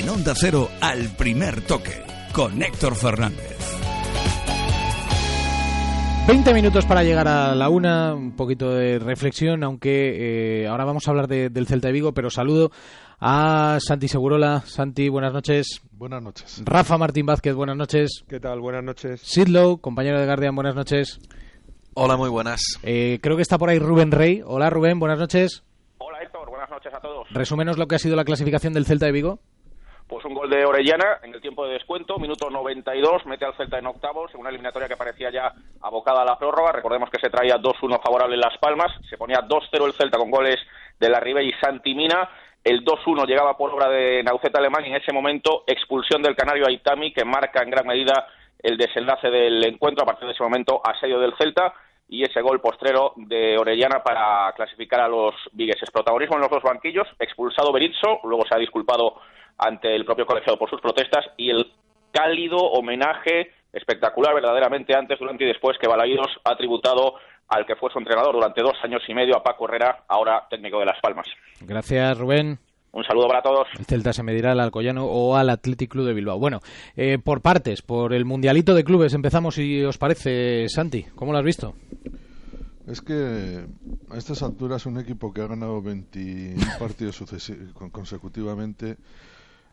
En Onda Cero, al primer toque, con Héctor Fernández. 20 minutos para llegar a la una, un poquito de reflexión, aunque eh, ahora vamos a hablar del Celta de Vigo, pero saludo a Santi Segurola. Santi, buenas noches. Buenas noches. Rafa Martín Vázquez, buenas noches. ¿Qué tal? Buenas noches. Sidlow, compañero de Guardian, buenas noches. Hola, muy buenas. Eh, creo que está por ahí Rubén Rey. Hola Rubén, buenas noches. Hola Héctor, buenas noches a todos. Resúmenos lo que ha sido la clasificación del Celta de Vigo. Pues un gol de Orellana en el tiempo de descuento, minuto 92, mete al Celta en octavos, en una eliminatoria que parecía ya abocada a la prórroga. Recordemos que se traía 2-1 favorable en Las Palmas, se ponía 2-0 el Celta con goles de la Ribe y Santi Mina. El 2-1 llegaba por obra de Nauceta Alemán y en ese momento expulsión del canario Aitami que marca en gran medida el desenlace del encuentro. A partir de ese momento, asedio del Celta y ese gol postrero de Orellana para clasificar a los vigueses. Protagonismo en los dos banquillos, expulsado Berizzo, luego se ha disculpado ante el propio colegiado por sus protestas y el cálido homenaje espectacular verdaderamente antes, durante y después que Balaídos ha tributado al que fue su entrenador durante dos años y medio, a Paco Herrera, ahora técnico de Las Palmas. Gracias, Rubén. Un saludo para todos. El Celta se medirá al Alcoyano o al Athletic Club de Bilbao. Bueno, eh, por partes, por el Mundialito de Clubes empezamos, si os parece, Santi. ¿Cómo lo has visto? Es que a estas alturas un equipo que ha ganado 20 partidos consecutivamente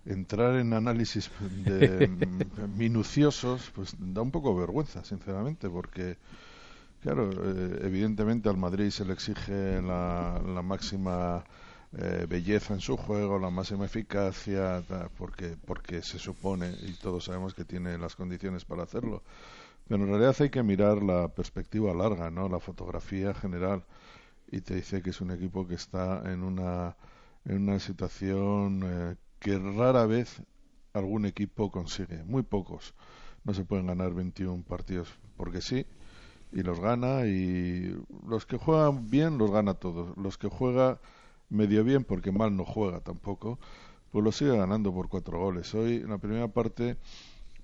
entrar en análisis de, minuciosos, pues da un poco vergüenza, sinceramente, porque, claro, eh, evidentemente al Madrid se le exige la, máxima eh, belleza en su juego, la máxima eficacia, porque, porque se supone, y todos sabemos que tiene las condiciones para hacerlo. Pero en realidad hay que mirar la perspectiva larga, ¿no? La fotografía general. Y te dice que es un equipo que está en una, en una situación eh, que rara vez algún equipo consigue, muy pocos. No se pueden ganar 21 partidos porque sí, y los gana, y los que juegan bien los gana todos. Los que juega medio bien, porque mal no juega tampoco, pues lo sigue ganando por cuatro goles. Hoy, en la primera parte,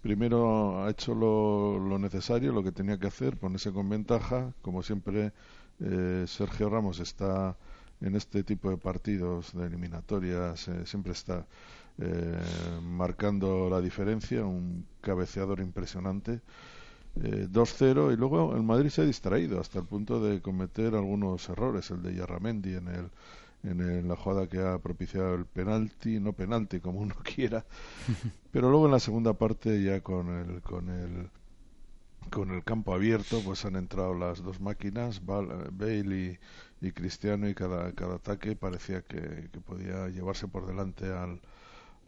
primero ha hecho lo, necesario, lo que tenía que hacer, ponerse con ventaja. Como siempre, eh, Sergio Ramos está en este tipo de partidos de eliminatorias eh, siempre está eh, marcando la diferencia, un cabeceador impresionante. 2-0 eh, y luego el Madrid se ha distraído hasta el punto de cometer algunos errores, el de Yarramendi en el en la jugada que ha propiciado el penalti, no penalti como uno quiera, pero luego en la segunda parte ya con el con el con el campo abierto pues han entrado las dos máquinas, Bale y, y Cristiano y cada, cada ataque parecía que, podía llevarse por delante al,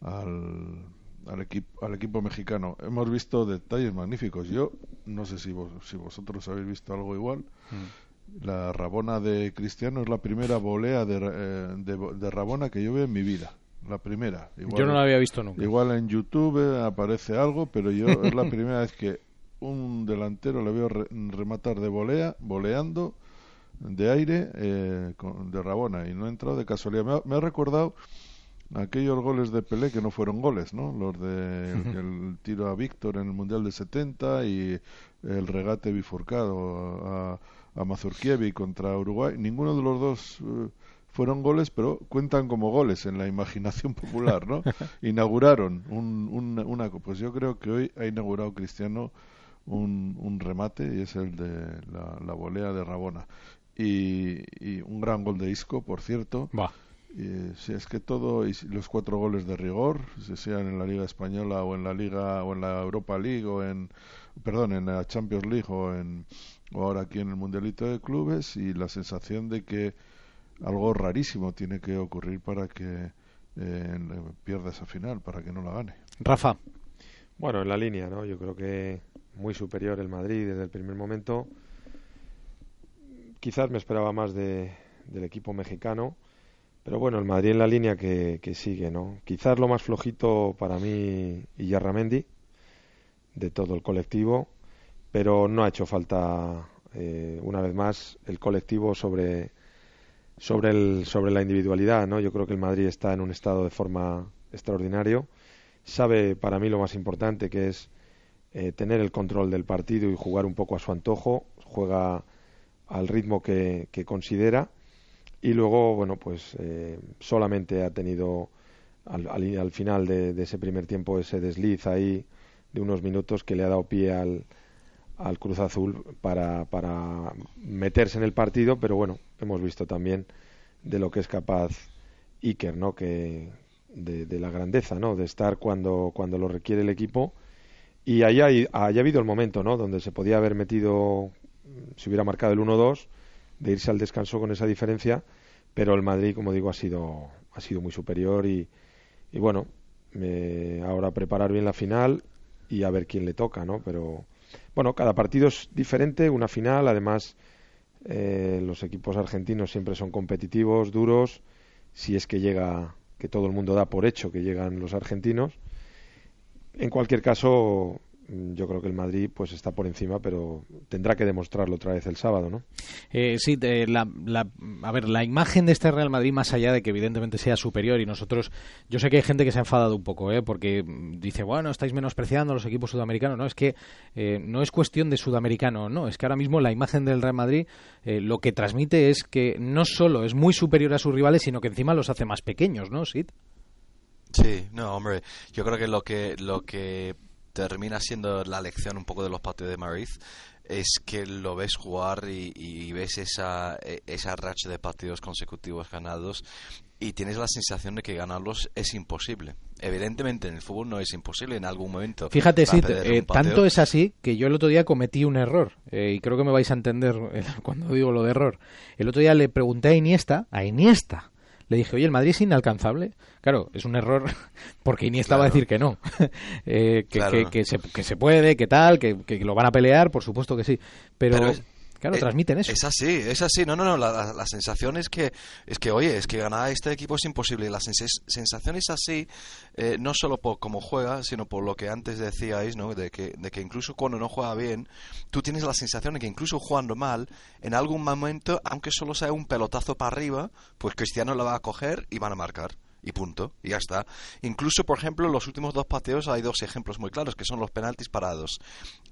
al, al, equipo, al equipo mexicano. Hemos visto detalles magníficos. Yo no sé si, vos, si vosotros habéis visto algo igual. Mm. La Rabona de Cristiano es la primera volea de, eh, de, Rabona que yo veo en mi vida. La primera. yo no la había visto nunca. Igual en YouTube aparece algo, pero yo es la primera vez que un delantero le veo rematar de volea, voleando de aire eh, de Rabona y no ha entrado de casualidad. Me ha, recordado aquellos goles de Pelé que no fueron goles, ¿no? Los de el, tiro a Víctor en el Mundial de 70 y el regate bifurcado a, a Mazurkiewicz contra Uruguay. Ninguno de los dos eh, fueron goles, pero cuentan como goles en la imaginación popular, ¿no? Inauguraron un, un, una... Pues yo creo que hoy ha inaugurado Cristiano un, un remate y es el de la, la volea de Rabona y, un gran gol de Isco, por cierto. si es que todo, y los cuatro goles de rigor, sean en la Liga Española o en la Liga o en la Europa League o en, perdón, en la Champions League o, en, ahora aquí en el Mundialito de Clubes y la sensación de que algo rarísimo tiene que ocurrir para que eh, pierda esa final, para que no la gane. Rafa. Bueno, en la línea, ¿no? Yo creo que muy superior el Madrid desde el primer momento quizás me esperaba más de, del equipo mexicano, pero bueno, el Madrid en la línea que, sigue, ¿no? Quizás lo más flojito para mí y Yarramendi de todo el colectivo, pero no ha hecho falta eh, una vez más el colectivo sobre sobre el sobre la individualidad, ¿no? Yo creo que el Madrid está en un estado de forma extraordinario. Sabe para mí lo más importante que es eh, tener el control del partido y jugar un poco a su antojo. Juega al ritmo que, considera y luego bueno pues eh, solamente ha tenido al, al, final de, de, ese primer tiempo ese desliz ahí de unos minutos que le ha dado pie al, al Cruz Azul para, para meterse en el partido, pero bueno, hemos visto también de lo que es capaz Iker, ¿no? Que de, la grandeza, ¿no? De estar cuando, cuando lo requiere el equipo y haya, haya habido el momento, ¿no? Donde se podía haber metido, si hubiera marcado el 1-2, de irse al descanso con esa diferencia, pero el Madrid, como digo, ha sido, ha sido muy superior y, bueno, ahora preparar bien la final y a ver quién le toca, ¿no? Pero bueno, cada partido es diferente, una final, además eh, los equipos argentinos siempre son competitivos, duros, si es que llega, que todo el mundo da por hecho que llegan los argentinos. En cualquier caso, yo creo que el Madrid pues está por encima, pero tendrá que demostrarlo otra vez el sábado, ¿no? Eh, sí, la, a ver, la imagen de este Real Madrid, más allá de que evidentemente sea superior y nosotros, yo sé que hay gente que se ha enfadado un poco, ¿eh? porque dice, bueno, estáis menospreciando a los equipos sudamericanos, no, es que eh, no es cuestión de sudamericano, no, es que ahora mismo la imagen del Real Madrid eh, lo que transmite es que no solo es muy superior a sus rivales, sino que encima los hace más pequeños, ¿no, Sid? Sí, no, hombre, yo creo que lo que lo que termina siendo la lección un poco de los partidos de Madrid es que lo ves jugar y, ves esa, e, esa racha de partidos consecutivos ganados y tienes la sensación de que ganarlos es imposible. Evidentemente en el fútbol no es imposible en algún momento. Fíjate, sí, eh, tanto es así que yo el otro día cometí un error eh, y creo que me vais a entender eh, cuando digo lo de error. El otro día le pregunté a Iniesta, a Iniesta, le dije, oye, ¿el Madrid es inalcanzable? Claro, es un error porque Iniesta va a decir que no, eh, que, que, se, que, se, puede, que tal, que, lo van a pelear, por supuesto que sí. Pero, Claro, eh, transmiten eso. Es así, es así. No, no, no. La, la, sensación es que, es que, oye, es que ganar este equipo es imposible. La sensación es así, eh, no solo por cómo juega, sino por lo que antes decíais, ¿no? De que, de que incluso cuando no juega bien, tú tienes la sensación de que incluso jugando mal, en algún momento, aunque solo sea un pelotazo para arriba, pues Cristiano lo va a coger y van a marcar y punto, y ya está. Incluso, por ejemplo, los últimos dos pateos hay dos ejemplos muy claros, que son los penaltis parados.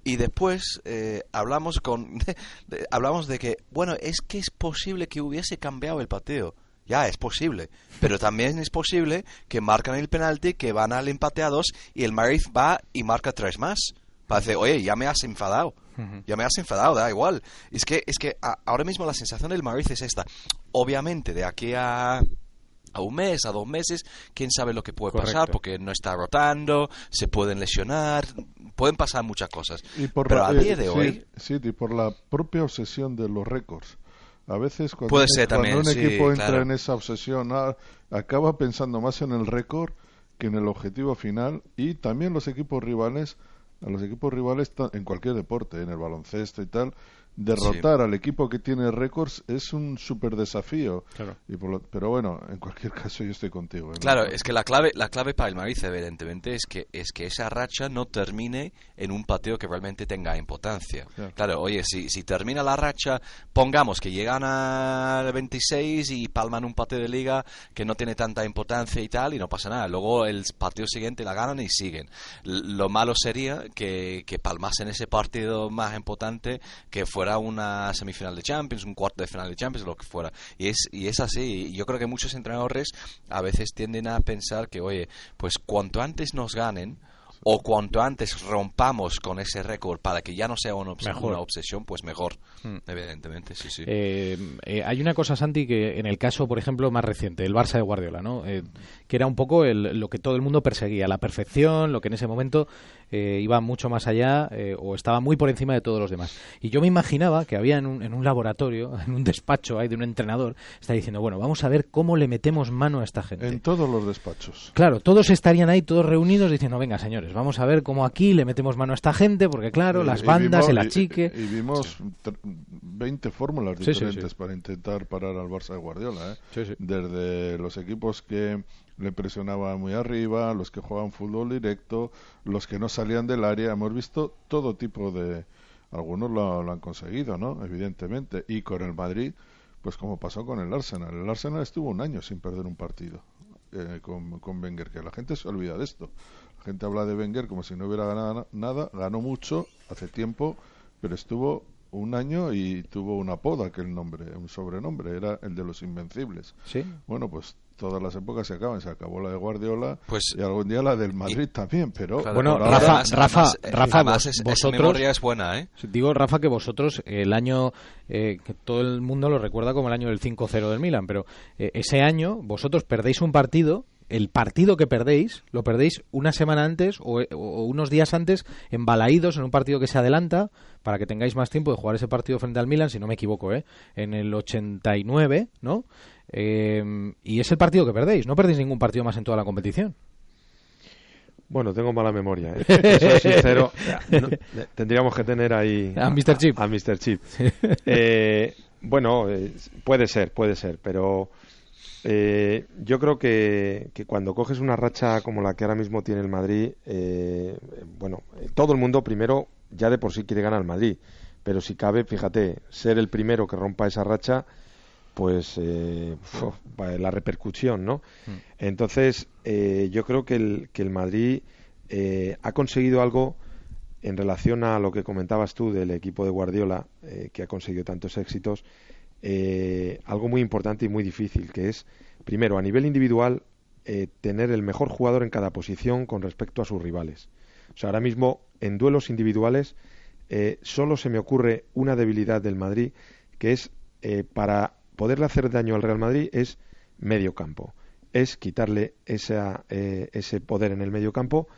Y después eh, hablamos, con, de, hablamos de que, bueno, es que es posible que hubiese cambiado el pateo. Ya, es posible. Pero también es posible que marcan el penalti, que van al empateados y el Madrid va y marca tres más. Parece, oye, ya me has enfadado. Ya me has enfadado, da igual. Es que, es que ahora mismo la sensación del Madrid es esta. Obviamente, de aquí a a un mes, a dos meses, quién sabe lo que puede pasar, porque no está rotando, se pueden lesionar, pueden pasar muchas cosas. Pero a día de hoy... Sí, y por la propia obsesión de los récords. A veces cuando, un equipo entra en esa obsesión, ah, acaba pensando más en el récord que en el objetivo final y también los equipos rivales, a los equipos rivales en cualquier deporte, en el baloncesto y tal, derrotar al equipo que tiene récords es un súper desafío. Y pero bueno, en cualquier caso yo estoy contigo. ¿eh? Claro, es que la clave, la clave para el Madrid, evidentemente, es que, es que esa racha no termine en un pateo que realmente tenga importancia. Claro, oye, si, si termina la racha, pongamos que llegan al 26 y palman un pateo de liga que no tiene tanta importancia y tal, y no pasa nada. Luego el partido siguiente la ganan y siguen. lo malo sería que, que palmasen ese partido más importante que fue una semifinal de Champions, un cuarto de final de Champions, lo que fuera. Y es, y es así. Yo creo que muchos entrenadores a veces tienden a pensar que, oye, pues cuanto antes nos ganen, o cuanto antes rompamos con ese récord para que ya no sea una, obsesión, pues mejor, hmm. evidentemente, sí, sí. Eh, eh, hay una cosa, Santi, que en el caso, por ejemplo, más reciente, el Barça de Guardiola, ¿no? Eh, que era un poco lo que todo el mundo perseguía, la perfección, lo que en ese momento eh, iba mucho más allá eh, o estaba muy por encima de todos los demás. Y yo me imaginaba que había en un, en un laboratorio, en un despacho ahí de un entrenador, está diciendo, bueno, vamos a ver cómo le metemos mano a esta gente. En todos los despachos. Claro, todos estarían ahí, todos reunidos, diciendo, venga, señores, vamos a ver cómo aquí le metemos mano a esta gente, porque claro, las bandas, el achique... Y, vimos 20 fórmulas diferentes para intentar parar al Barça de Guardiola, ¿eh? Desde los equipos que le presionaban muy arriba, los que jugaban fútbol directo, los que no salían del área. Hemos visto todo tipo de. Algunos lo, han conseguido, ¿no? Evidentemente. Y con el Madrid, pues como pasó con el Arsenal. El Arsenal estuvo un año sin perder un partido eh, con, con Wenger, que la gente se olvida de esto. La gente habla de Wenger como si no hubiera ganado nada. Ganó mucho hace tiempo, pero estuvo un año y tuvo una poda, que el nombre, un sobrenombre, era el de los Invencibles. Sí. Bueno, pues todas las épocas se acaban. Se acabó la de Guardiola Pues- y algún día la del Madrid también, pero Claro, Bueno, ahora- Rafa, además- Rafa, además, eh, Rafa, además vos- es- vosotros- memoria es buena, ¿eh? Digo, Rafa, que vosotros el año eh, que todo el mundo lo recuerda como el año del 5-0 del Milan, pero eh, ese año vosotros perdéis un partido, el partido que perdéis lo perdéis una semana antes o, o unos días antes en Balaídos, en un partido que se adelanta para que tengáis más tiempo de jugar ese partido frente al Milan, si no me equivoco, ¿eh? en el 89, ¿no? Eh, y es el partido que perdéis, no perdéis ningún partido más en toda la competición. Bueno, tengo mala memoria. ¿eh? Soy sincero. No, eh, tendríamos que tener ahí A Mr. Chip. A, Mr. Chip. Eh, bueno, eh, puede ser, puede ser, pero eh, yo creo que, que cuando coges una racha como la que ahora mismo tiene el Madrid, eh, bueno, eh, todo el mundo primero ya de por sí quiere ganar al Madrid, pero si cabe, fíjate, ser el primero que rompa esa racha, pues eh, uf, la repercusión, ¿no? Entonces, eh, yo creo que el, que el Madrid eh, ha conseguido algo en relación a lo que comentabas tú del equipo de Guardiola, que ha conseguido tantos éxitos, eh, algo muy importante y muy difícil, que es, primero, a nivel individual, eh, tener el mejor jugador en cada posición con respecto a sus rivales. Ahora mismo, en duelos individuales, eh, solo se me ocurre una debilidad del Madrid, que es eh, para poderle hacer daño al Real Madrid, es medio campo. Es quitarle esa, ese poder en el medio campo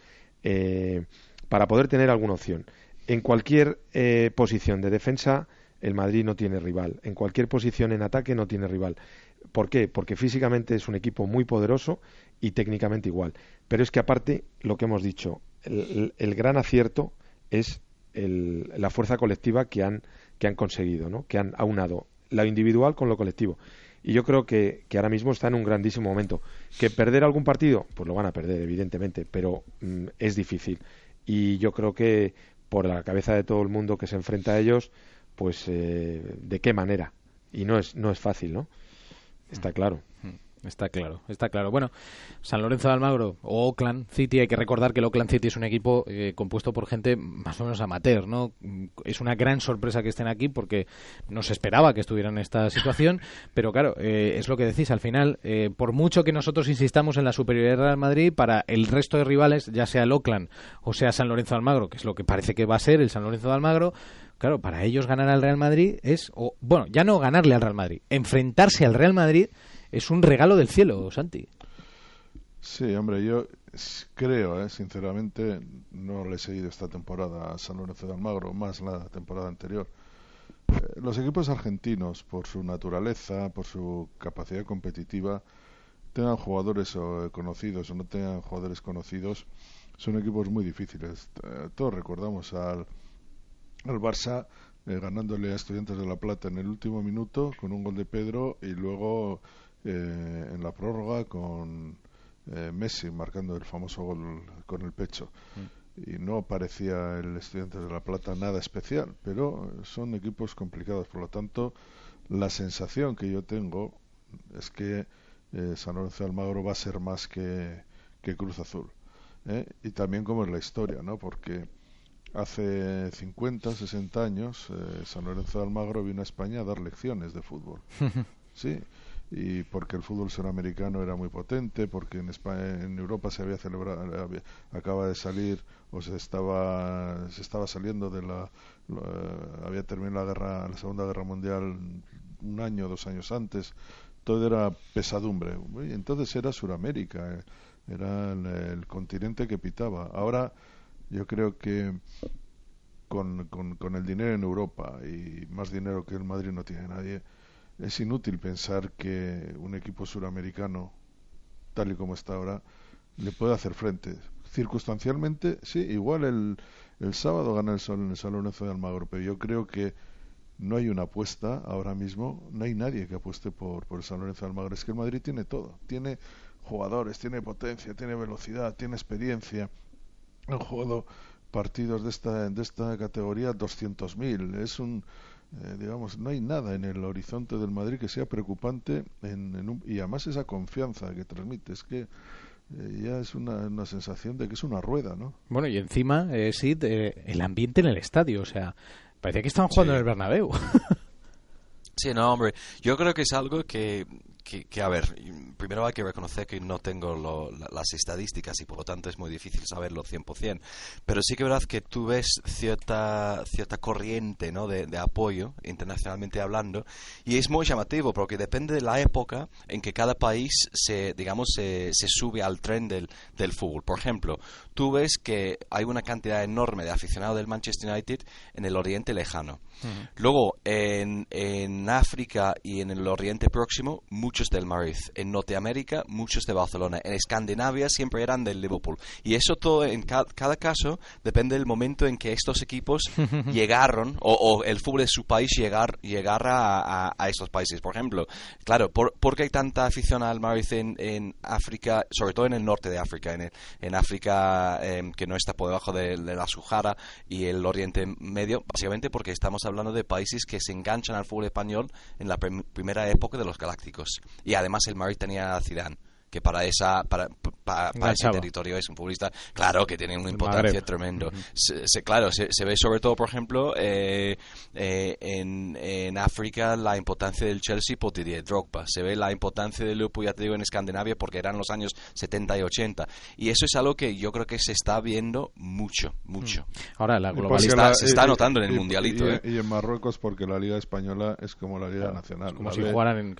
para poder tener alguna opción. En cualquier posición de defensa, el Madrid no tiene rival. En cualquier posición en ataque no tiene rival. ¿Por qué? Porque físicamente es un equipo muy poderoso y técnicamente igual. Pero es que aparte, lo que hemos dicho, el, el- gran acierto es el- la fuerza colectiva que han, que han conseguido, ¿no? que han aunado lo individual con lo colectivo. Y yo creo que, que ahora mismo está en un grandísimo momento. ¿Que perder algún partido? Pues lo van a perder, evidentemente, pero mm, es difícil. Y yo creo que por la cabeza de todo el mundo que se enfrenta a ellos, pues eh, de qué manera. Y no es, no es fácil, ¿no? Está claro. Está claro, está claro. Bueno, San Lorenzo de Almagro o Oakland City, hay que recordar que el Oakland City es un equipo eh, compuesto por gente más o menos amateur, ¿no? Mm, Es una gran sorpresa que estén aquí porque no se esperaba que estuvieran en esta situación, pero claro, eh, es lo que decís, al final, eh, por mucho que nosotros insistamos en la superioridad del Real Madrid, para el resto de rivales, ya sea el Oakland o sea San Lorenzo de Almagro, que es lo que parece que va a ser el San Lorenzo de Almagro, claro, para ellos ganar al Real Madrid es, o, bueno, ya no ganarle al Real Madrid, enfrentarse al Real Madrid es un regalo del cielo, Santi. Sí, hombre, yo creo, eh, sinceramente, no le he seguido esta temporada a San Lorenzo de Almagro, más la temporada anterior. Eh, los equipos argentinos, por su naturaleza, por su capacidad competitiva, tengan jugadores eh, conocidos o no tengan jugadores conocidos, son equipos muy difíciles. Eh, todos recordamos al, al Barça eh, ganándole a Estudiantes de La Plata en el último minuto con un gol de Pedro y luego eh, en la prórroga con eh, Messi marcando el famoso gol con el pecho. Y no parecía el Estudiantes de La Plata nada especial, pero son equipos complicados. Por lo tanto, la sensación que yo tengo es que eh, San Lorenzo de Almagro va a ser más que, que Cruz Azul. ¿eh? Y también como es la historia, ¿no? Porque hace 50, 60 años eh, San Lorenzo de Almagro vino a España a dar lecciones de fútbol. Sí, y porque el fútbol sudamericano era muy potente, porque en España, en Europa se había celebrado, había- acaba de salir o se estaba se estaba saliendo de la, la- había terminado la guerra, la Segunda Guerra Mundial un año, dos años antes, todo era pesadumbre. Y entonces era Suramérica, eh, era el, el continente que pitaba. Ahora yo creo que con, con, con el dinero en Europa y más dinero que el Madrid no tiene nadie, es inútil pensar que un equipo suramericano, tal y como está ahora, le puede hacer frente. Circunstancialmente, sí, igual el, el sábado gana el Sol en el Lorenzo de Almagro, pero yo creo que no hay una apuesta ahora mismo, no hay nadie que apueste por, por el San Lorenzo de Almagro. Es que el Madrid tiene todo, tiene jugadores, tiene potencia, tiene velocidad, tiene experiencia. Han jugado partidos de esta, de esta categoría 200.000. Es un, eh, digamos, no hay nada en el horizonte del Madrid que sea preocupante en, en un- y además esa confianza que transmite es que eh, ya es una, una sensación de que es una rueda, ¿no? Bueno, y encima, eh, Sid, eh, el ambiente en el estadio. O sea, Parecía que estaban jugando en el Bernabéu. Sí, no, hombre. Yo creo que es algo que, que, a ver, primero hay que reconocer que no tengo las estadísticas y por lo tanto es muy difícil saberlo 100%. Pero sí que es verdad que tú ves cierta, cierta corriente ¿no? de, apoyo, internacionalmente hablando, y es muy llamativo porque depende de la época en que cada país se, digamos, se, se sube al tren del, del fútbol. Por ejemplo, tú ves que hay una cantidad enorme de aficionados del Manchester United en el Oriente Lejano. Luego, en, en, África y en el Oriente Próximo, muchos del Madrid. En Norteamérica, muchos de Barcelona. En Escandinavia siempre eran del Liverpool. Y eso todo, en cada caso, depende del momento en que estos equipos llegaron, o, el fútbol de su país llegar, llegar a, estos países. Por ejemplo, claro, ¿por, qué hay tanta afición al Madrid en, África, sobre todo en el norte de África, en, en África em, que no está por debajo de, de la Sahara y el Oriente Medio? Básicamente porque estamos hablando de países que se enganchan al fútbol español en la primera época de los Galácticos. Y además el Madrid tenía a Zidane que para esa para, para, ese territorio es un futbolista claro que tiene una importancia tremendo. Se, claro se, ve sobre todo por ejemplo eh, eh, en, en África la importancia del Chelsea por Didier Drogba. Se ve la importancia del Liverpool ya te digo en Escandinavia porque eran los años 70 y 80 y eso es algo que yo creo que se está viendo mucho mucho. Mm. ahora la globalidad se está notando en el mundialito ¿eh? y, en Marruecos porque la liga española es como la liga nacional. como si jugaran en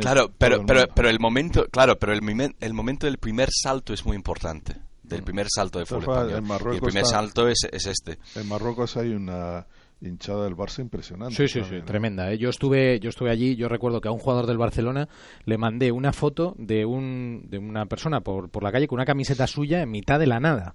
claro, pero pero pero el momento claro pero el, el momento del primer salto es muy importante. Del mm. primer salto de fútbol español. el primer salto es, es, este. En Marruecos hay una hinchada del Barça impresionante. Sí, sí, sí, tremenda. ¿eh? Yo estuve yo estuve allí, yo recuerdo que a un jugador del Barcelona le mandé una foto de un de una persona por, por la calle con una camiseta suya en mitad de la nada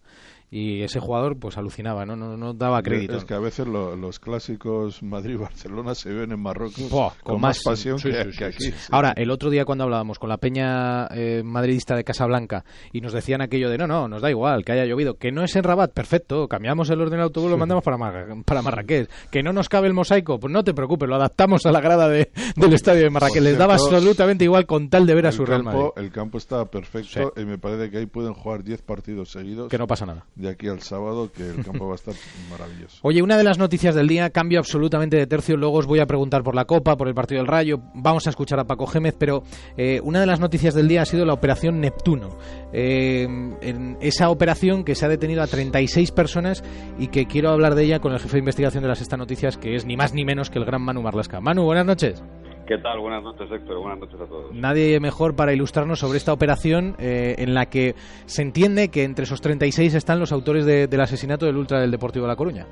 y ese jugador pues alucinaba, no, no, no daba crédito. Es que a veces los clásicos Madrid-Barcelona se ven en Marruecos con, más, pasión que, aquí. Ahora, el otro día cuando hablábamos con la peña eh, madridista de Casablanca y nos decían aquello de no, no, nos da igual, que haya llovido, que no es en Rabat, perfecto, cambiamos el orden del autobús, lo mandamos para, para Marrakech, que no nos cabe el mosaico, pues no te preocupes, lo adaptamos a la grada de, del estadio de Marrakech, les daba absolutamente igual con tal de ver a su Real Madrid. El campo está perfecto y me parece que ahí pueden jugar 10 partidos seguidos. Que no pasa nada de aquí al sábado, que el campo va a estar maravilloso. Oye, una de las noticias del día, cambio absolutamente de tercio, luego os voy a preguntar por la Copa, por el partido del Rayo, vamos a escuchar a Paco Gémez, pero eh, una de las noticias del día ha sido la operación Neptuno. Eh, en esa operación que se ha detenido a 36 personas y que quiero hablar de ella con el jefe de investigación de las Esta Noticias, que es ni más ni menos que el gran Manu Marlasca. Manu, buenas noches. ¿Qué tal? Buenas noches, Héctor. Buenas noches a todos. Nadie mejor para ilustrarnos sobre esta operación eh, en la que se entiende que entre esos 36 están los autores del asesinato del Ultra del Deportivo de La Coruña.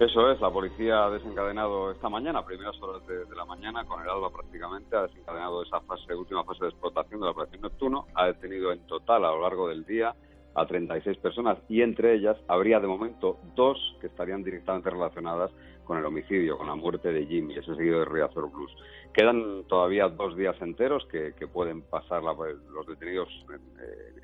Eso es, la policía ha desencadenado esta mañana, primeras horas de, la mañana, con el alba prácticamente, ha desencadenado esa fase, última fase de explotación de la operación Neptuno, ha detenido en total a lo largo del día a 36 personas y entre ellas habría de momento dos que estarían directamente relacionadas con el homicidio, con la muerte de Jimmy, ese seguido de Riazor Blues. Quedan todavía dos días enteros que, pueden pasar los detenidos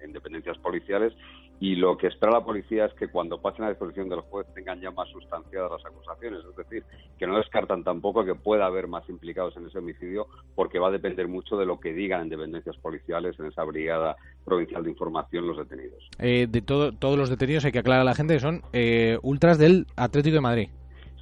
en, dependencias policiales y lo que espera la policía es que cuando pasen a disposición del juez tengan ya más sustanciadas las acusaciones, es decir, que no descartan tampoco que pueda haber más implicados en ese homicidio porque va a depender mucho de lo que digan en dependencias policiales en esa brigada provincial de información los detenidos. Eh, de todos los detenidos hay que aclarar a la gente que son eh, ultras del Atlético de Madrid.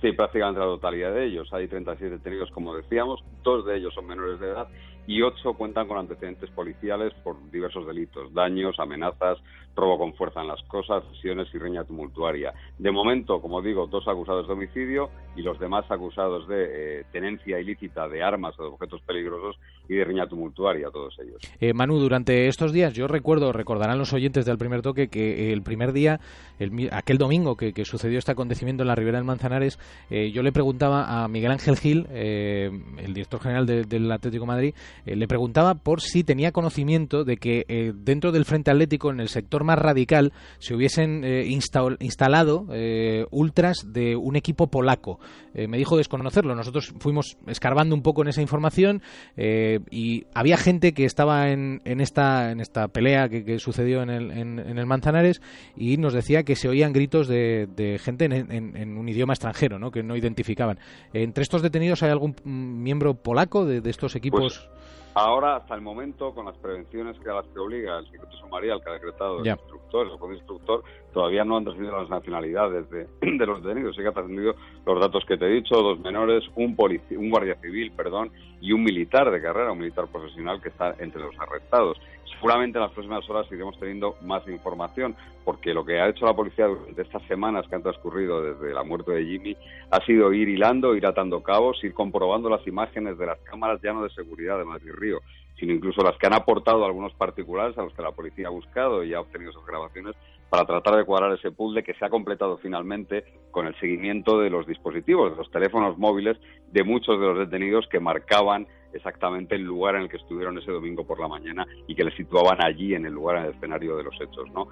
Sí, prácticamente la totalidad de ellos. Hay 36 detenidos, como decíamos, dos de ellos son menores de edad y ocho cuentan con antecedentes policiales por diversos delitos, daños, amenazas, robo con fuerza en las cosas, lesiones y riña tumultuaria. De momento, como digo, dos acusados de homicidio y los demás acusados de eh, tenencia ilícita de armas o de objetos peligrosos y de riña tumultuaria, todos ellos. Eh, Manu, durante estos días, yo recuerdo, recordarán los oyentes del primer toque, que el primer día, el, aquel domingo que, sucedió este acontecimiento en la Ribera del Manzanares, eh, yo le preguntaba a Miguel Ángel Gil, el director general del Atlético Madrid, le preguntaba por si tenía conocimiento de que dentro del Frente Atlético, en el sector más radical se hubiesen eh, instalado eh, ultras de un equipo polaco. Eh, me dijo desconocerlo. Nosotros fuimos escarbando un poco en esa información y había gente que estaba en, en esta, en esta pelea que, sucedió en el, en, el, Manzanares y nos decía que se oían gritos de, gente en, un idioma extranjero, ¿no? que no identificaban. ¿Entre estos detenidos hay algún miembro polaco de, estos equipos? Pues Ahora, hasta el momento, con las prevenciones que a las que obliga el secreto sumarial que ha decretado el instructor, el juez instructor, todavía no han trascendido las nacionalidades de, los detenidos. Sí que han trascendido los datos que te he dicho, dos menores, un, un guardia civil, perdón, y un militar de carrera, un militar profesional que está entre los arrestados. Seguramente en las próximas horas iremos teniendo más información, porque lo que ha hecho la policía durante estas semanas que han transcurrido desde la muerte de Jimmy ha sido ir hilando, ir atando cabos, ir comprobando las imágenes de las cámaras ya no de seguridad de Madrid Río, sino incluso las que han aportado algunos particulares a los que la policía ha buscado y ha obtenido esas grabaciones para tratar de cuadrar ese puzzle que se ha completado finalmente con el seguimiento de los dispositivos, de los teléfonos móviles de muchos de los detenidos que marcaban exactamente el lugar en el que estuvieron ese domingo por la mañana y que les situaban allí en el lugar, en el escenario de los hechos. ¿no?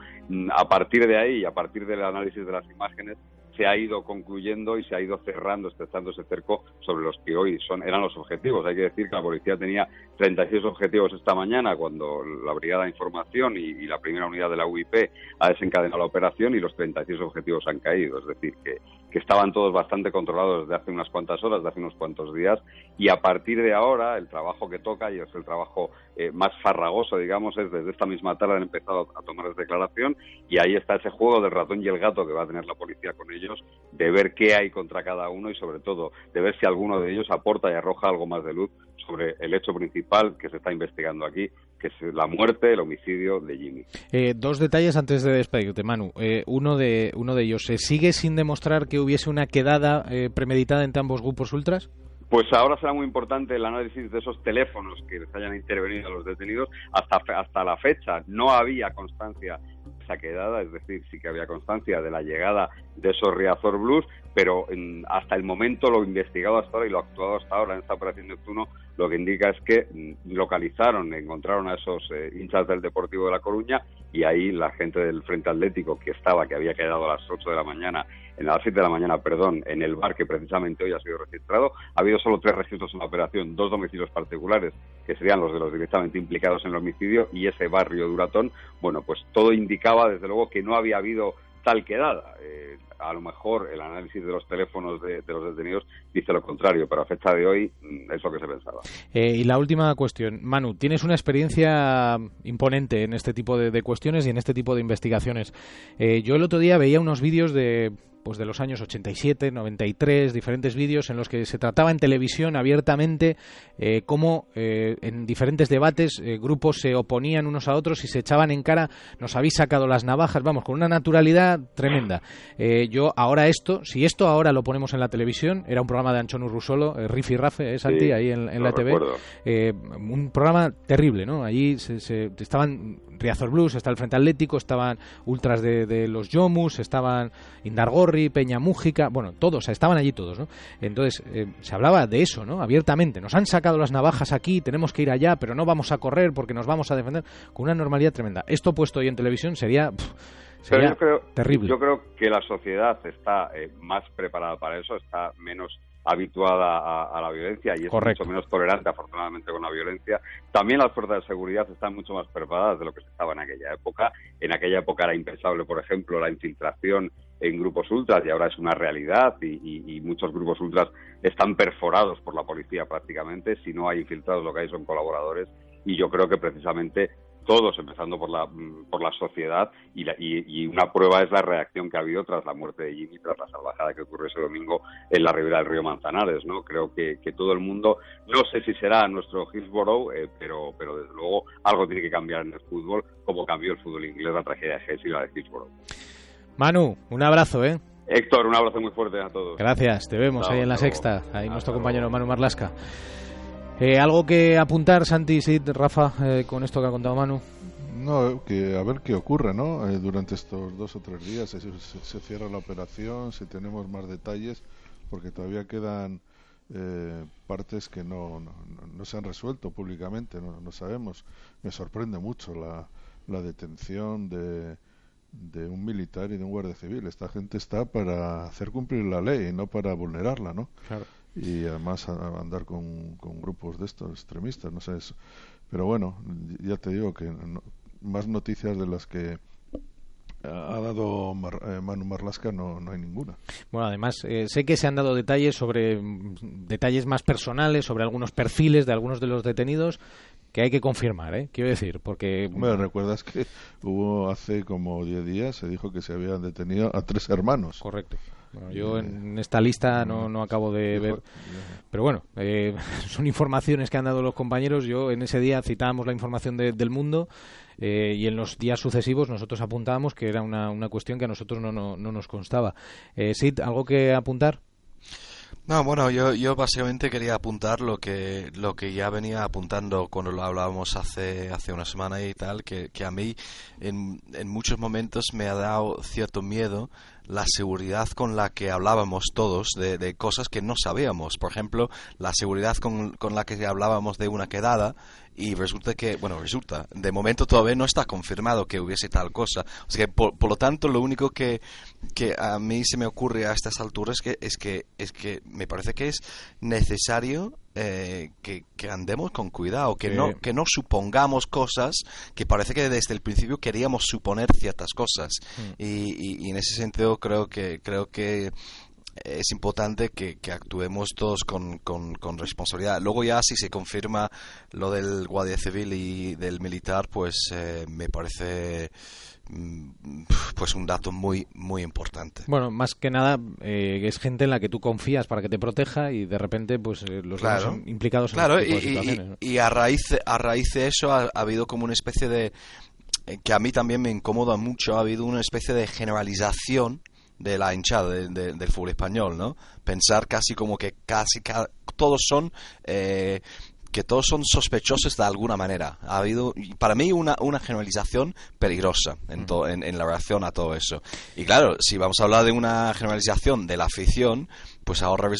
A partir de ahí, a partir del análisis de las imágenes, se ha ido concluyendo y se ha ido cerrando, estrechando ese cerco sobre los que hoy son, eran los objetivos. Hay que decir que la policía tenía 36 objetivos esta mañana cuando la Brigada de Información y, la primera unidad de la UIP ha desencadenado la operación y los 36 objetivos han caído. Es decir, que, que estaban todos bastante controlados desde hace unas cuantas horas, desde hace unos cuantos días y a partir de ahora el trabajo que toca y es el trabajo eh, más farragoso, digamos, es desde esta misma tarde han empezado a tomar declaración y ahí está ese juego del ratón y el gato que va a tener la policía con ellos, de ver qué hay contra cada uno y sobre todo de ver si alguno de ellos aporta y arroja algo más de luz sobre el hecho principal que se está investigando aquí, que es la muerte, el homicidio de Jimmy. Eh, dos detalles antes de despedirte, Manu. Eh, uno, de, uno de ellos, ¿se sigue sin demostrar que hubiese una quedada premeditada entre ambos grupos ultras? Pues ahora será muy importante el análisis de esos teléfonos que les hayan intervenido a los detenidos. Hasta, hasta la fecha no había constancia de esa quedada, es decir, sí que había constancia de la llegada de esos Riazor Blues, pero hasta el momento lo investigado hasta ahora y lo actuado hasta ahora en esta operación Neptuno lo que indica es que mm, localizaron, encontraron a esos eh, hinchas del Deportivo de La Coruña y ahí la gente del Frente Atlético que estaba, que había quedado a las 8 de la mañana, en las 7 de la mañana, perdón, en el bar que precisamente hoy ha sido registrado, ha habido solo tres registros en la operación, dos domicilios particulares, que serían los de los directamente implicados en el homicidio, y ese barrio Duratón, bueno, pues todo indicaba desde luego que no había habido tal quedada. Eh, a lo mejor el análisis de los teléfonos de, los detenidos dice lo contrario, pero a fecha de hoy mm, es lo que se pensaba. Eh, y la última cuestión, Manu, tienes una experiencia imponente en este tipo de, cuestiones y en este tipo de investigaciones. Eh, yo el otro día veía unos vídeos de pues de los años 87, 93, diferentes vídeos en los que se trataba en televisión abiertamente eh, cómo eh, en diferentes debates eh, grupos se oponían unos a otros y se echaban en cara, nos habéis sacado las navajas, vamos, con una naturalidad tremenda. yo ahora esto, si esto ahora lo ponemos en la televisión, era un programa de Anchón Urrusolo, Riff y Rafe, es Santi, ahí en, la TV, un programa terrible, ¿no? Allí se, estaban Riazor Blues, está el Frente Atlético, estaban ultras de, de los Yomus, estaban Indargor Peña Mújica, bueno, todos, estaban allí todos, ¿no? Entonces, eh, se hablaba de eso, ¿no? Abiertamente. Nos han sacado las navajas aquí, tenemos que ir allá, pero no vamos a correr porque nos vamos a defender con una normalidad tremenda. Esto puesto hoy en televisión sería... sería terrible. Yo creo que la sociedad está eh, más preparada para eso, está menos habituada a, la violencia y es mucho menos tolerante, afortunadamente, con la violencia. También las fuerzas de seguridad están mucho más preparadas de lo que se estaba en aquella época. En aquella época era impensable, por ejemplo, la infiltración en grupos ultras y ahora es una realidad y, muchos grupos ultras están perforados por la policía prácticamente. Si no hay infiltrados, lo que hay son colaboradores y yo creo que precisamente todos, empezando por la, por la sociedad, y, y, una prueba es la reacción que ha habido tras la muerte de Jimmy, tras la salvajada que ocurrió ese domingo en la ribera del río Manzanares, ¿no? Creo que, que todo el mundo, no sé si será nuestro Hillsborough, eh, pero, pero desde luego algo tiene que cambiar en el fútbol, como cambió el fútbol inglés la tragedia de Hess y la de Hillsborough. Manu, un abrazo, ¿eh? Héctor, un abrazo muy fuerte a todos. Gracias, te vemos ahí en la sexta, ahí nuestro compañero Manu Marlasca. Eh, ¿Algo que apuntar, Santi, Sid, Rafa, eh, con esto que ha contado Manu? No, que a ver qué ocurre, ¿no? Eh, durante estos dos o tres días se, se, cierra la operación, si tenemos más detalles, porque todavía quedan partes que no, no, se han resuelto públicamente, no, no sabemos. Me sorprende mucho la, la detención de, de un militar y de un guardia civil. Esta gente está para hacer cumplir la ley, no para vulnerarla, ¿no? Y además andar con, con, grupos de estos extremistas, no sé. Eso. Pero bueno, ya te digo que más noticias de las que ha dado eh, Manu Marlasca no, no hay ninguna. Bueno, además eh, sé que se han dado detalles sobre detalles más personales, sobre algunos perfiles de algunos de los detenidos, que hay que confirmar, ¿eh? quiero decir, porque... Bueno, recuerdas que hubo hace como 10 días, se dijo que se habían detenido a tres hermanos. Correcto. Bueno, yo en esta lista no, no acabo de ver, pero bueno, eh, son informaciones que han dado los compañeros. Yo en ese día citábamos la información de- del mundo eh, y en los días sucesivos nosotros apuntábamos que era una, una cuestión que a nosotros no, no, no nos constaba. Eh, Sid, ¿algo que apuntar? No, bueno, yo, yo básicamente quería apuntar lo que, lo que ya venía apuntando cuando lo hablábamos hace, hace una semana y tal, que, que a mí en, en muchos momentos me ha dado cierto miedo la seguridad con la que hablábamos todos de, de cosas que no sabíamos. Por ejemplo, la seguridad con, con la que hablábamos de una quedada y resulta que, bueno, resulta, de momento todavía no está confirmado que hubiese tal cosa. O sea que, por, por lo tanto, lo único que, que a mí se me ocurre a estas alturas que, es que es que me parece que es necesario eh, que, que andemos con cuidado, que Sí. no que no supongamos cosas que parece que desde el principio queríamos suponer ciertas cosas y, y- y en ese sentido creo que creo que es importante que, que actuemos todos con, con, con responsabilidad. Luego ya si se confirma lo del guardia civil y del militar, pues eh, me parece mm, pues un dato muy muy importante. Bueno, más que nada eh, es gente en la que tú confías para que te proteja y de repente pues eh, los Claro. implicados Claro, en y, este tipo de y- situaciones. ¿no? y a raíz a raíz de eso ha, ha habido como una especie de eh, que a mí también me incomoda mucho, ha habido una especie de generalización de la hinchada de- de- del fútbol español, ¿no? Pensar casi como que casi ca- todos son eh, que todos son sospechosos de alguna manera. Ha habido, para mí, una, una generalización peligrosa en, to- en, en la reacción a todo eso. Y claro, si vamos a hablar de una generalización de la afición, pues ahora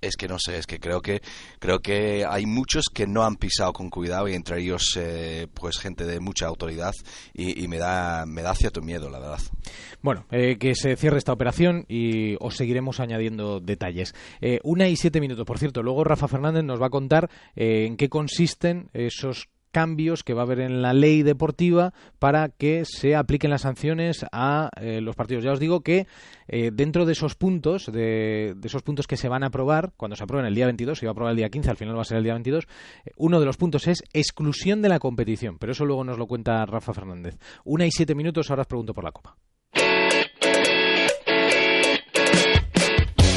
es que no sé, es que creo que creo que hay muchos que no han pisado con cuidado y entre ellos eh, pues gente de mucha autoridad y, y me da me da cierto miedo, la verdad. Bueno, eh, que se cierre esta operación y os seguiremos añadiendo detalles. Eh, una y siete minutos, por cierto. Luego Rafa Fernández nos va a contar eh, en qué consisten esos cambios que va a haber en la ley deportiva para que se apliquen las sanciones a eh, los partidos. Ya os digo que eh, dentro de esos puntos, de, esos puntos que se van a aprobar, cuando se aprueben el día 22, se iba a aprobar el día 15, al final va a ser el día 22, eh, uno de los puntos es exclusión de la competición, pero eso luego nos lo cuenta Rafa Fernández. Una y siete minutos, ahora os pregunto por la Copa.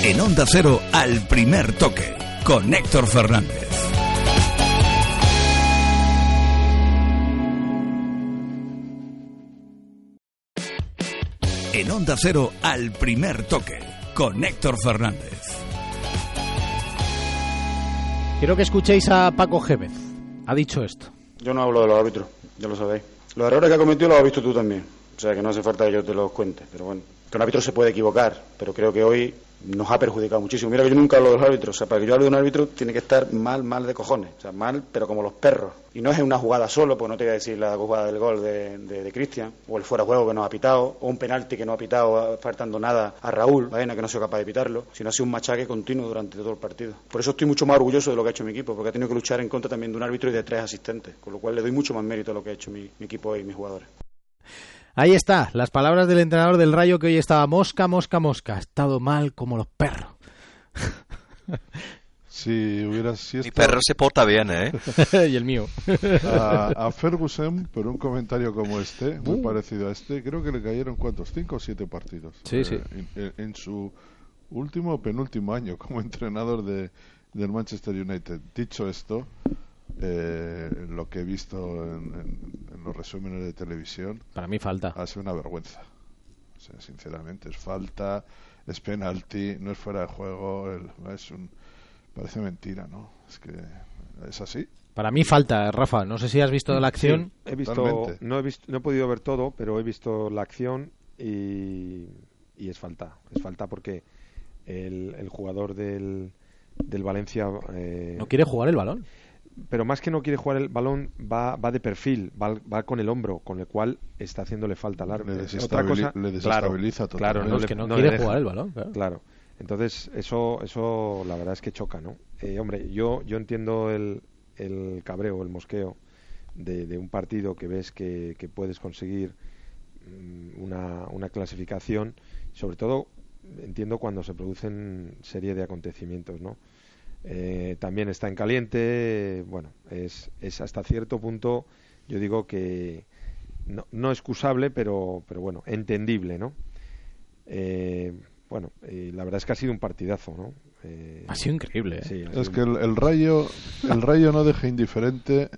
En Onda Cero, al primer toque, con Héctor Fernández. En Onda Cero, al primer toque, con Héctor Fernández. Quiero que escuchéis a Paco Gémez. Ha dicho esto. Yo no hablo de los árbitros, ya lo sabéis. Los errores que ha cometido los has visto tú también. O sea que no hace falta que yo te los cuente. Pero bueno, que un árbitro se puede equivocar, pero creo que hoy nos ha perjudicado muchísimo. Mira que yo nunca hablo de los árbitros. O sea, para que yo hable de un árbitro tiene que estar mal, mal de cojones. O sea, mal, pero como los perros. Y no es una jugada solo, pues no te voy a decir la jugada del gol de, de, de Cristian, o el fuera juego que no ha pitado, o un penalti que no ha pitado faltando nada a Raúl, Baena, que no ha sido capaz de pitarlo, sino ha sido un machaque continuo durante todo el partido. Por eso estoy mucho más orgulloso de lo que ha hecho mi equipo, porque ha tenido que luchar en contra también de un árbitro y de tres asistentes, con lo cual le doy mucho más mérito a lo que ha hecho mi, mi equipo y mis jugadores. Ahí está, las palabras del entrenador del Rayo que hoy estaba mosca, mosca, mosca. Ha estado mal como los perros. Si hubiera si Mi perro se porta bien, ¿eh? y el mío. a, a Ferguson por un comentario como este, muy Uh. parecido a este, creo que le cayeron cuántos, cinco o siete partidos. Sí, sí. En, en- en su último o penúltimo año como entrenador de, del Manchester United. Dicho esto, eh, lo que he visto en, en- en los resúmenes de televisión Para mí falta. ha sido una vergüenza. O sea, sinceramente, es falta, es penalti, no es fuera de juego, el- es un, parece mentira, ¿no? Es que es así. Para mí falta, Rafa. No sé si has visto la acción. Sí, he visto, Totalmente. no he visto, no he podido ver todo, pero he visto la acción y, y es falta, es falta porque el, el jugador del, del Valencia, eh, No quiere jugar el balón. Pero más que no quiere jugar el balón, va, va de perfil, va, va con el hombro, con el cual está haciéndole falta al árbitro. Le Otra cosa, le claro, desestabiliza claro, totalmente. No, es que no, quiere deja. jugar el balón. claro. Claro. Entonces, eso, eso la verdad es que choca, ¿no? Eh, hombre, yo, yo entiendo el, el cabreo, el mosqueo de, de un partido que ves que, que puedes conseguir mm, una, una clasificación, sobre todo entiendo cuando se producen serie de acontecimientos, ¿no? Eh, también está en caliente. Bueno, es, es hasta cierto punto, yo digo que no, no excusable, pero, pero bueno, entendible, ¿no? Eh, bueno, y la verdad es que ha sido un partidazo, ¿no? Eh, Ha sido increíble. ¿eh? sí, ha Es que el, el Rayo el Rayo no deja indiferente.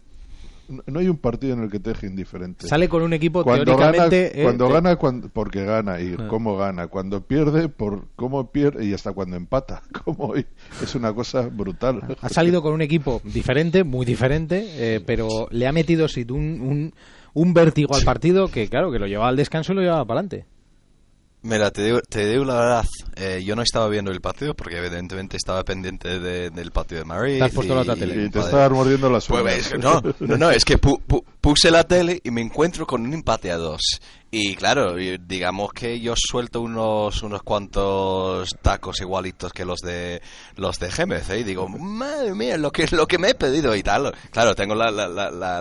No hay un partido en el que te deje indiferente. Sale con un equipo cuando gana, teóricamente. eh, cuando de- gana cuando- porque gana y Ah. cómo gana, cuando pierde por cómo pierde y hasta cuando empata, como es una cosa brutal. Ha salido con un equipo diferente, muy diferente, eh, pero le ha metido sí, un, un, un vértigo al partido que, claro, que lo llevaba al descanso y lo llevaba para adelante. Mira, te digo, te digo la verdad, eh, yo no estaba viendo el partido porque evidentemente estaba pendiente de- del partido de Madrid. Te has puesto la otra y- tele. y te estabas mordiendo las Pues, no, no, no, es que pu- pu- puse la tele y me encuentro con un empate a dos. Y claro, digamos que yo suelto unos unos cuantos tacos igualitos que los de los de Gémez, ¿eh? Y digo, madre mía, lo que lo que me he pedido y tal. Claro, tengo la, la,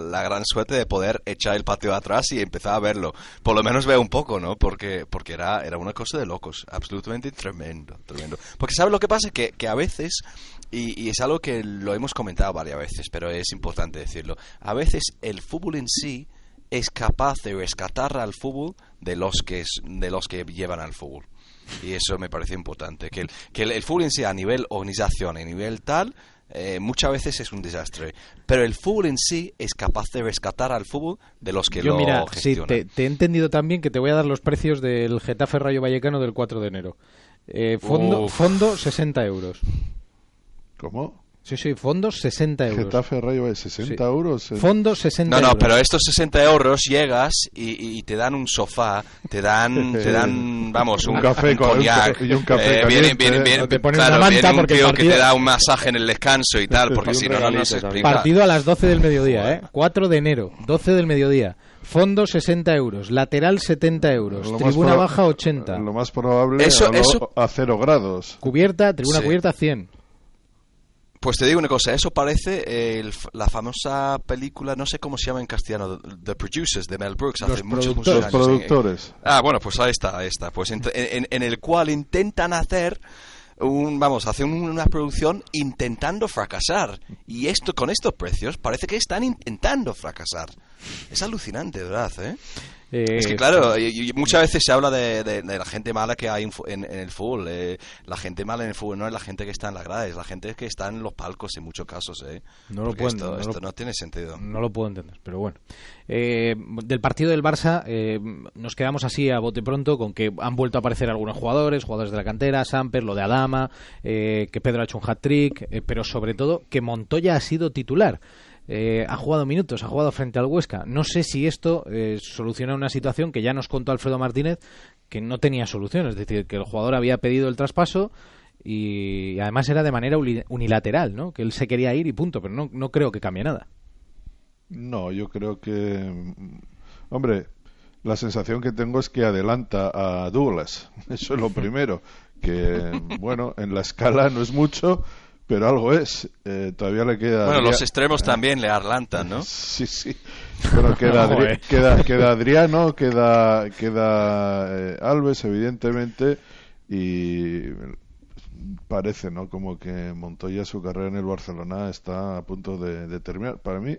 la gran suerte de poder echar el patio atrás y empezar a verlo. Por lo menos veo un poco, ¿no? Porque porque era era una cosa de locos, absolutamente tremendo, tremendo. Porque sabes lo que pasa que que a veces y, y es algo que lo hemos comentado varias veces, pero es importante decirlo. A veces el fútbol en sí es capaz de rescatar al fútbol de los que es- de los que llevan al fútbol. Y eso me parece importante. Que el, que el, el fútbol en sí, a nivel organización, a nivel tal, eh, muchas veces es un desastre. Pero el fútbol en sí es capaz de rescatar al fútbol de los que Yo, lo mira, sí, gestionan. te, te he entendido también que te voy a dar los precios del Getafe Rayo Vallecano del 4 de enero. Eh, fondo, Uf. fondo 60 euros. ¿Cómo? Sí, sí, fondo 60 euros. Getafe Rayo de 60 Sí. euros. en- Fondo 60 No, no, euros. pero estos 60 euros llegas y, y te dan un sofá, te dan, te dan vamos, un, Un café un con- coñac, y un café eh, viene, viene, ¿eh? viene- te ponen claro, una manta viene un tío que partido- te da un masaje en el descanso y tal, porque Y un si no, no, no se explica. Partido a las 12 del mediodía, ¿eh? 4 de enero, 12 del mediodía. Fondo 60 euros, lateral 70 euros, lo tribuna baja 80. Lo más probable Eso- a, lo- eso- a cero grados. Cubierta, tribuna Sí. cubierta 100. Pues te digo una cosa, eso parece eh, el la famosa película, no sé cómo se llama en castellano, The Producers de Mel Brooks, hace Los muchos, muchos. Los años. en- en- productores. Ah, bueno, pues ahí está, ahí está. Pues en, en- el cual intentan hacer un, vamos, hacer una producción intentando fracasar. Y esto, con estos precios, parece que están intentando fracasar. Es alucinante, ¿verdad? ¿eh? Eh, Es que claro, y- y muchas veces se habla de, de- de la gente mala que hay en, fu- en- en el fútbol. eh, la gente mala en el fútbol no es la gente que está en la grada, es la gente que está en los palcos en muchos casos. ¿eh? No lo pueden- esto, no esto lo- no tiene sentido. No lo puedo entender, pero bueno. Eh, del partido del Barça eh, nos quedamos así a bote pronto con que han vuelto a aparecer algunos jugadores, jugadores de la cantera, Samper, lo de Adama, eh, que Pedro ha hecho un hat-trick, eh, pero sobre todo que Montoya ha sido titular. Eh, ha jugado minutos, ha jugado frente al Huesca. No sé si esto eh, soluciona una situación que ya nos contó Alfredo Martínez que no tenía solución, es decir, que el jugador había pedido el traspaso y además era de manera uni- unilateral, ¿no? Que él se quería ir y punto, pero no, no creo que cambie nada. No, yo creo que. Hombre, la sensación que tengo es que adelanta a Douglas. Eso es lo primero. Que, bueno, en la escala no es mucho, pero algo es. Eh, todavía le queda. Bueno, los extremos también le arlantan, ¿no? Sí, sí. Bueno, queda, Adri- queda, queda Adriano, queda, queda eh, Alves, evidentemente, y parece, ¿no? Como que Montoya, su carrera en el Barcelona está a punto de, de terminar. Para mí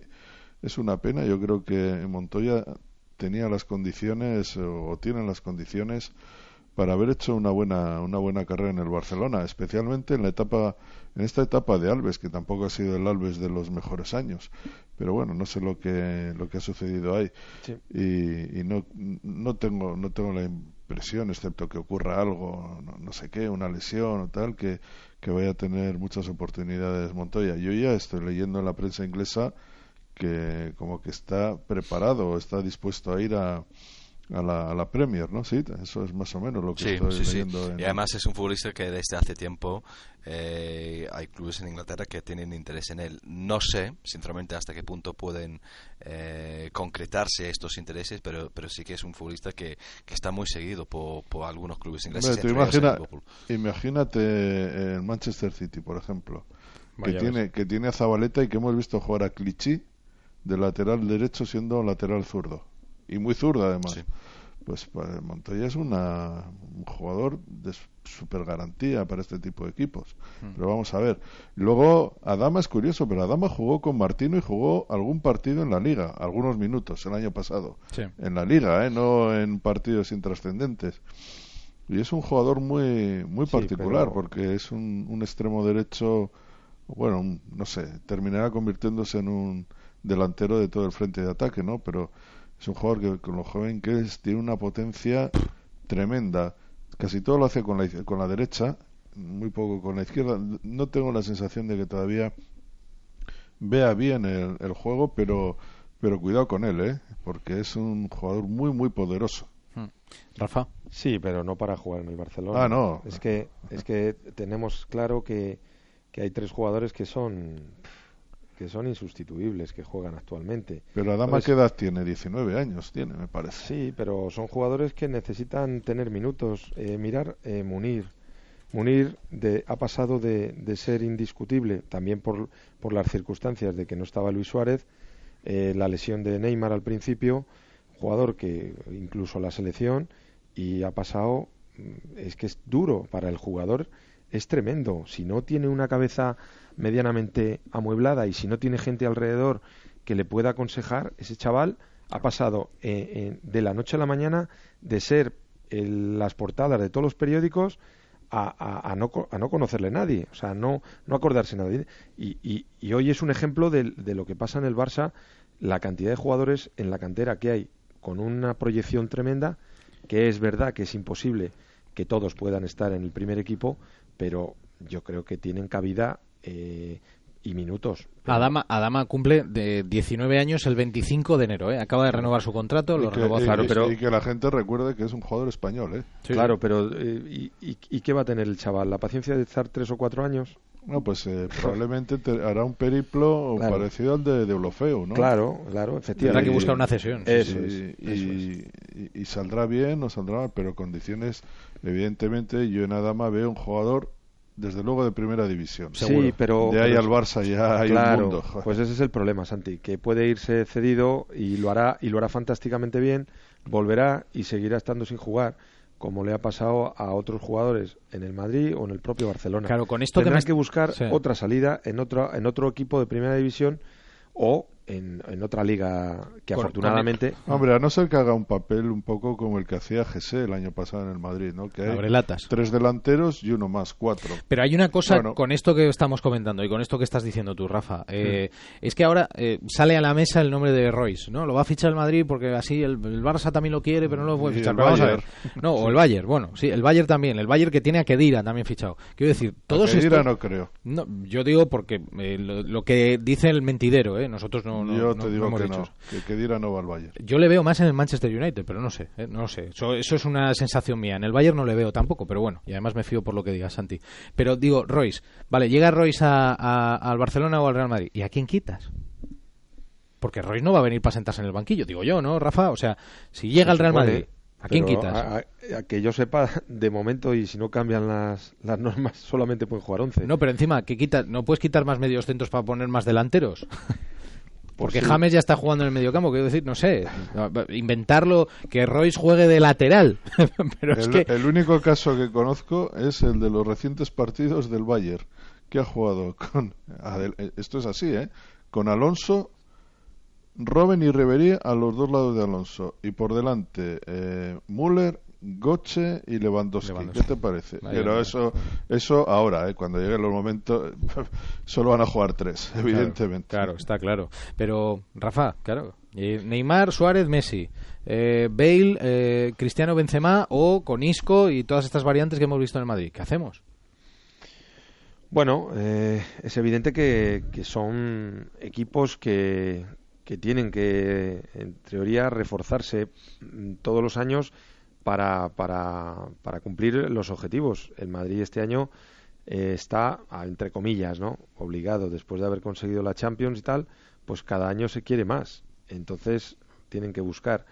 es una pena. Yo creo que Montoya tenía las condiciones o, o tiene las condiciones para haber hecho una buena una buena carrera en el Barcelona, especialmente en la etapa en esta etapa de Alves, que tampoco ha sido el Alves de los mejores años, pero bueno, no sé lo que lo que ha sucedido ahí Sí. y, y no no tengo no tengo la impresión, excepto que ocurra algo, no, no sé qué, una lesión o tal, que que vaya a tener muchas oportunidades Montoya. Yo ya estoy leyendo en la prensa inglesa que como que está preparado, está dispuesto a ir a a la, a la Premier, ¿no? Sí, eso es más o menos lo que Sí, estoy sí, en- Y además es un futbolista que desde hace tiempo eh, hay clubes en Inglaterra que tienen interés en él. No sé, sinceramente, hasta qué punto pueden eh, concretarse estos intereses, pero, pero sí que es un futbolista que, que está muy seguido por, por algunos clubes ingleses. Hombre, imagina- imagínate el Manchester City, por ejemplo, que tiene, que tiene a Zabaleta y que hemos visto jugar a Clichy de lateral derecho siendo lateral zurdo. Y muy zurdo además. Sí. pues, pues Montoya es una, un jugador de super garantía para este tipo de equipos. Hmm. Pero vamos a ver. Luego, Adama es curioso, pero Adama jugó con Martino y jugó algún partido en la liga, algunos minutos el año pasado. Sí. En la liga, ¿eh? no en partidos intrascendentes. Y es un jugador muy, muy Sí, particular, pero- porque es un, un extremo derecho, bueno, un- no sé, terminará convirtiéndose en un delantero de todo el frente de ataque, ¿no? Pero es un jugador que con lo joven que es tiene una potencia tremenda. Casi todo lo hace con la, iz- con la derecha, muy poco con la izquierda. No tengo la sensación de que todavía vea bien el, el juego, pero, pero cuidado con él, ¿eh? Porque es un jugador muy, muy poderoso. Rafa. Sí, pero no para jugar en el Barcelona. Ah, no. Es que, es que tenemos claro que, que hay tres jugadores que son que son insustituibles, que juegan actualmente. Pero Adama, ¿qué edad tiene? 19 años tiene, me parece. Sí, pero son jugadores que necesitan tener minutos. Eh, mirar eh, Munir. Munir de, ha pasado de, de ser indiscutible, también por, por las circunstancias de que no estaba Luis Suárez, eh, la lesión de Neymar al principio, jugador que incluso la selección, y ha pasado, mm, es que es duro para el jugador, es tremendo. Si no tiene una cabeza medianamente amueblada y si no tiene gente alrededor que le pueda aconsejar, ese chaval ha pasado eh, eh, de la noche a la mañana de ser el- las portadas de todos los periódicos a, a- a no, a no conocerle nadie, o sea, no, no acordarse nadie. Y hoy es un ejemplo de, de lo que pasa en el Barça, la cantidad de jugadores en la cantera que hay con una proyección tremenda, que es verdad que es imposible que todos puedan estar en el primer equipo, pero yo creo que tienen cabida eh, y minutos. Pero- Adama, Adama cumple de 19 años el 25 de enero, ¿eh? Acaba de renovar su contrato, lo y, que, renovó Claro, y- pero- y que la gente recuerde que es un jugador español, ¿eh? Sí. Claro, pero eh, ¿y, y, y qué va a tener el chaval? ¿La paciencia de estar tres o cuatro años? No, pues eh, probablemente te- hará un periplo Claro. parecido al de, de ¿no? Claro, claro, Tendrá efectivamente. que buscar una cesión. Eso sí. es, y, eso y- y- y saldrá bien o saldrá mal, pero condiciones, evidentemente, yo en Adama veo un jugador, desde luego, de primera división. Sí, pero... de ahí pero al Barça ya hay claro, un mundo. joder. pues ese es el problema, Santi, que puede irse cedido y lo hará y lo hará fantásticamente bien, volverá y seguirá estando sin jugar, como le ha pasado a otros jugadores en el Madrid o en el propio Barcelona. Claro, con esto que Tendrán me- que buscar Sí. otra salida en otro en otro equipo de primera división o en, en otra liga que Con- afortunadamente Hombre, a no ser que haga un papel un poco como el que hacía Gese el año pasado en el Madrid, ¿no? Que hay tres delanteros y uno más, cuatro. Pero hay una cosa Bueno. con esto que estamos comentando y con esto que estás diciendo tú, Rafa. Eh, Es que ahora eh, sale a la mesa el nombre de Royce, ¿no? Lo va a fichar el Madrid porque así el, el Barça también lo quiere, pero no lo puede fichar. el Pero vamos a ver. Bayern. No, o el Bayern, bueno, sí, el Bayern también. El Bayern que tiene a Kedira también fichado. Quiero decir, todos Kedira estos... no creo. No, yo digo porque eh, lo, lo que dice el mentidero, ¿eh? Nosotros no, no, yo te no digo que dicho no, eso. que Kedira no va al Bayern. Yo le veo más en el Manchester United, pero no sé, ¿eh? no lo sé. Eso, eso es una sensación mía. En el Bayern no le veo tampoco, pero bueno, y además me fío por lo que diga Santi. Pero digo, Royce, vale, llega Royce a- a- al Barcelona o al Real Madrid, ¿y a quién quitas? Porque Royce no va a venir para sentarse en el banquillo, digo yo, ¿no, Rafa? O sea, si llega al Real Madrid, ¿a quién quitas? a- a- a que yo sepa, de momento, y si no cambian las, las normas, solamente pueden jugar 11. No, pero encima, ¿qué quitas? ¿No puedes quitar más medios centros para poner más delanteros? Porque sí. James ya está jugando en el mediocampo, quiero decir, no sé, inventarlo, que Royce juegue de lateral. pero es El, que... el único caso que conozco es el de los recientes partidos del Bayern, que ha jugado con. Eh, Esto es así, ¿eh? Con Alonso, Robben y Ribery a los dos lados de Alonso. Y por delante, eh, Müller, Goche y Lewandowski. Lewandowski. ¿Qué te parece? Vaya, Pero eso, eso ahora, ¿eh? Cuando lleguen los momentos, solo van a jugar tres, evidentemente. Claro, está claro. Pero, Rafa, claro. eh, Neymar, Suárez, Messi. eh, Bale, eh, Cristiano Benzema o con Isco y todas estas variantes que hemos visto en el Madrid. ¿Qué hacemos? Bueno, eh, es evidente que, que son equipos que, que tienen que, en teoría, reforzarse mm, todos los años para, para, para cumplir los objetivos. El Madrid este año eh, está, entre comillas, ¿no? obligado, después de haber conseguido la Champions y tal, pues cada año se quiere más. Entonces tienen que buscar.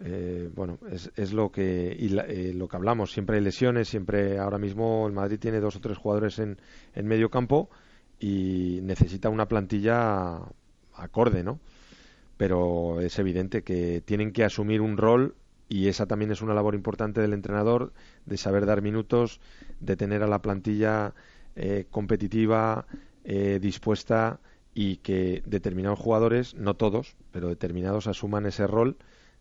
Eh, bueno, es, es lo que y la- eh, lo que hablamos. Siempre hay lesiones, siempre ahora mismo el Madrid tiene dos o tres jugadores en, en medio campo y necesita una plantilla acorde, ¿no? Pero es evidente que tienen que asumir un rol y esa también es una labor importante del entrenador de saber dar minutos, de tener a la plantilla eh, competitiva, eh, dispuesta y que determinados jugadores, no todos, pero determinados asuman ese rol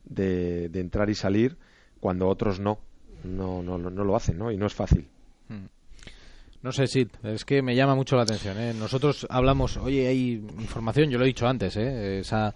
de, de entrar y salir cuando otros no, no, no, no lo hacen, ¿no? Y no es fácil. Hmm. No sé, si es que me llama mucho la atención. ¿eh? Nosotros hablamos, oye, hay información, yo lo he dicho antes, ¿eh? esa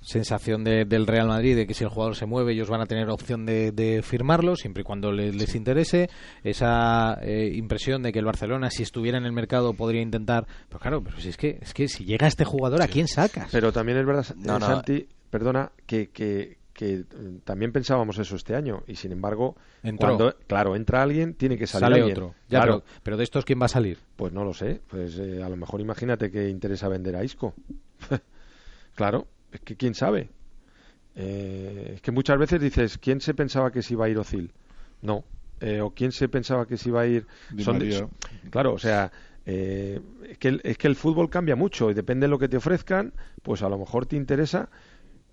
sensación del Real Madrid de que si el jugador se mueve ellos van a tener opción de, firmarlo siempre y cuando les, interese. Esa eh, impresión de que el Barcelona si estuviera en el mercado podría intentar pero claro pero si es que es que si llega este jugador a quién sacas pero también es verdad Santi perdona que, que, que mm, también pensábamos eso este año y sin embargo cuando claro entra alguien tiene que salir Sale alguien. otro. Claro. pero, de estos quién va a salir pues no lo sé pues eh, a lo mejor imagínate que interesa vender a Isco. Claro es que quién sabe. Eh, es que muchas veces dices, ¿quién se pensaba que se iba a ir Ocil? No. Eh, o quién se pensaba que se iba a ir. claro, o sea, eh, es, que el, es que el fútbol cambia mucho y depende de lo que te ofrezcan, pues a lo mejor te interesa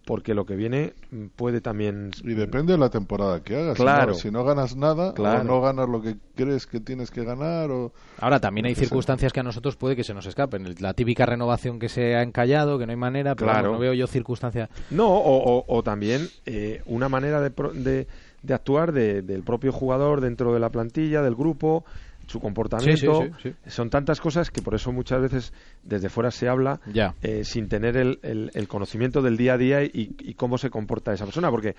porque lo que viene puede también y depende de la temporada que hagas claro. si no, ganas nada o no ganas lo que crees que tienes que ganar o ahora también hay circunstancias que a nosotros puede que se nos escapen. La típica renovación que se ha encallado que no hay manera pero claro. no veo yo circunstancias no o, también eh, una manera de, de, actuar del propio jugador dentro de la plantilla del grupo su comportamiento. Son tantas cosas que por eso muchas veces desde fuera se habla eh, sin tener el, el, conocimiento del día a día y, cómo se comporta esa persona, porque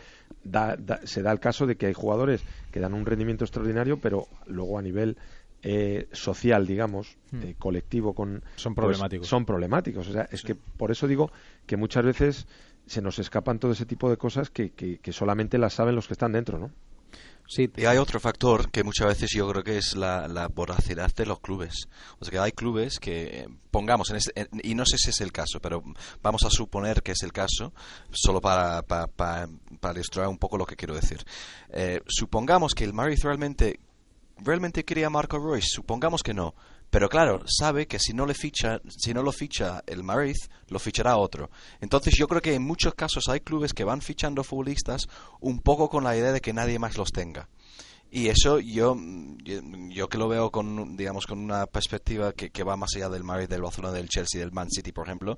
se da el caso de que hay jugadores que dan un rendimiento extraordinario, pero luego a nivel eh, social, digamos, hmm. eh, colectivo, con son pues, problemáticos. son problemáticos. O sea, es que por eso digo que muchas veces se nos escapan todo ese tipo de cosas que, que, que solamente las saben los que están dentro, ¿no? Y hay otro factor que muchas veces yo creo que es la, la voracidad de los clubes. O sea, que hay clubes que, pongamos, en y no sé si es el caso, pero vamos a suponer que es el caso, solo para, para, para, ilustrar un poco lo que quiero decir. Eh, supongamos que el Madrid realmente, realmente quería a Marco Royce, supongamos que no. Pero claro, sabe que si no le ficha, si no lo ficha el Madrid, lo fichará otro. Entonces yo creo que en muchos casos hay clubes que van fichando futbolistas un poco con la idea de que nadie más los tenga. Y eso yo, yo, que lo veo con, digamos, con una perspectiva que, que va más allá del Madrid, del Barcelona, del Chelsea, del Man City, por ejemplo,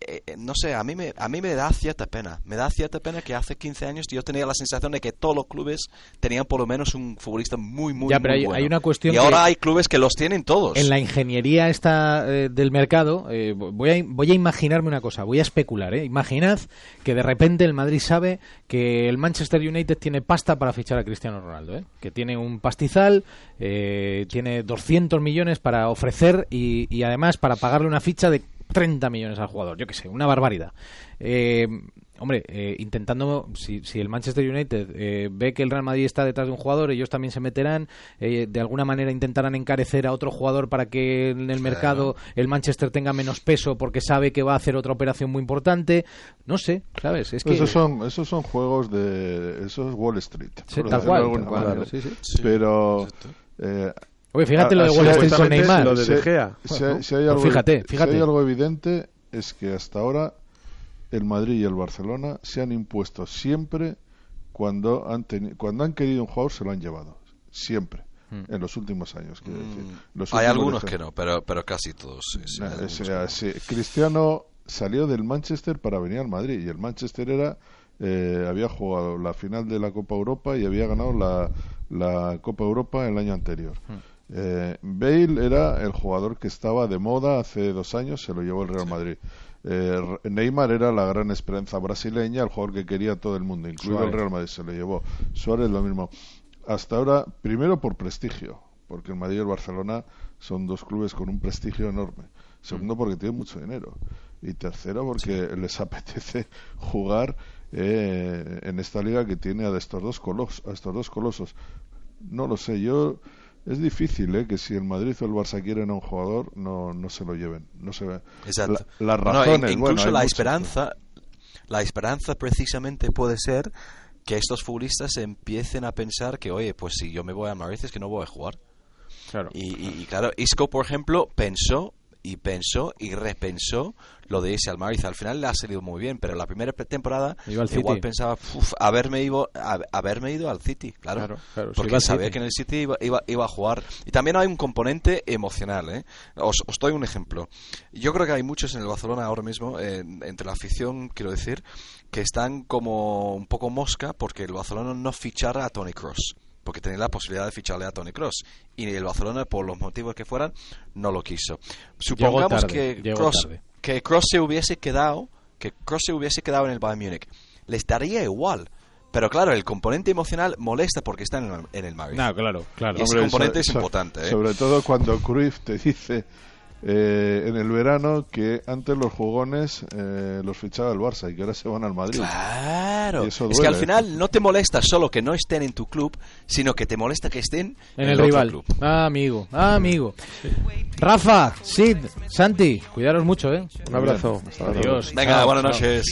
eh, eh, no sé, a mí, me, a mí me da cierta pena. Me da cierta pena que hace 15 años yo tenía la sensación de que todos los clubes tenían por lo menos un futbolista muy, muy, ya, pero hay, una cuestión y ahora hay clubes que los tienen todos. En la ingeniería esta eh, del mercado, voy, a, voy a imaginarme una cosa, voy a especular. Imaginad que de repente el Madrid sabe que el Manchester United tiene pasta para fichar a Cristiano Ronaldo, que tiene un pastizal, tiene 200 millones para ofrecer y, y además para pagarle una ficha de 30 millones al jugador, yo que sé, una barbaridad. Eh, hombre, eh, intentando, si, si, el Manchester United eh, ve que el Real Madrid está detrás de un jugador, ellos también se meterán, de alguna manera intentarán encarecer a otro jugador para que en el mercado el Manchester tenga menos peso porque sabe que va a hacer otra operación muy importante. No sé, ¿sabes? Es que... Esos son, esos son juegos de... Eso es Wall Street. tal cual, sí, sí. Pero... Oye, fíjate lo de Wall Street con Neymar. Lo de Si, hay algo, fíjate, fíjate. Si hay algo evidente es que hasta ahora el Madrid y el Barcelona se han impuesto siempre cuando han, cuando han querido un jugador se lo han llevado. Siempre. Hmm. En los últimos años, quiero decir. Hmm. hay algunos que no, pero, pero casi todos. Sí, Cristiano salió del Manchester para venir al Madrid y el Manchester era eh, había jugado la final de la Copa Europa y había ganado la, la Copa Europa el año anterior. Hmm. Eh, Bale era el jugador que estaba de moda hace dos años, se lo llevó el Real Madrid. Eh, Neymar era la gran esperanza brasileña, el jugador que quería todo el mundo, incluido el Real Madrid, se lo llevó. Suárez lo mismo. Hasta ahora, primero por prestigio, porque el Madrid y el Barcelona son dos clubes con un prestigio enorme. Segundo, mm. porque tienen mucho dinero. Y tercero, porque les apetece jugar eh, en esta liga que tiene a estos dos a estos dos colosos. No lo sé, yo es difícil ¿eh? que si el Madrid o el Barça quieren a un jugador no, no se lo lleven no se Exacto. las razones incluso la esperanza la esperanza precisamente puede ser que estos futbolistas empiecen a pensar que oye pues si yo me voy a Madrid es que no voy a jugar claro y, claro Isco por ejemplo pensó y pensó y repensó lo de irse al Madrid. Al final le ha salido muy bien, pero la primera temporada igual City. pensaba "Uf, haberme, ido, haberme ido al City, claro. Claro, claro, porque al sabía City. que en el City iba, iba, iba a jugar. Y también hay un componente emocional. ¿eh? Os, os doy un ejemplo. Yo creo que hay muchos en el Barcelona ahora mismo, eh, entre la afición, quiero decir, que están como un poco mosca porque el Barcelona no fichara a Tony Cross. Porque tenía la posibilidad de ficharle a Tony Cross. Y el Barcelona, por los motivos que fueran, no lo quiso. Supongamos tarde, que Cross, que Cross se hubiese quedado, que Cross se hubiese quedado en el Bayern Múnich, les daría igual. Pero claro, el componente emocional molesta porque está en el, en el Madrid. No, claro, claro. Y ese Hombre, componente so- es so- importante. ¿eh? Sobre todo cuando Cruyff te dice eh, en el verano que antes los jugones eh, los fichaba el Barça y que ahora se van al Madrid. Claro. Y eso es que al ¿eh? final no te molesta solo que no estén en tu club, sino que te molesta que estén En el rival. club. Ah, amigo, ah, amigo. Rafa, Sid, Santi, cuidaros mucho, ¿eh? Un abrazo. Hasta luego. Adiós. Venga, buenas noches.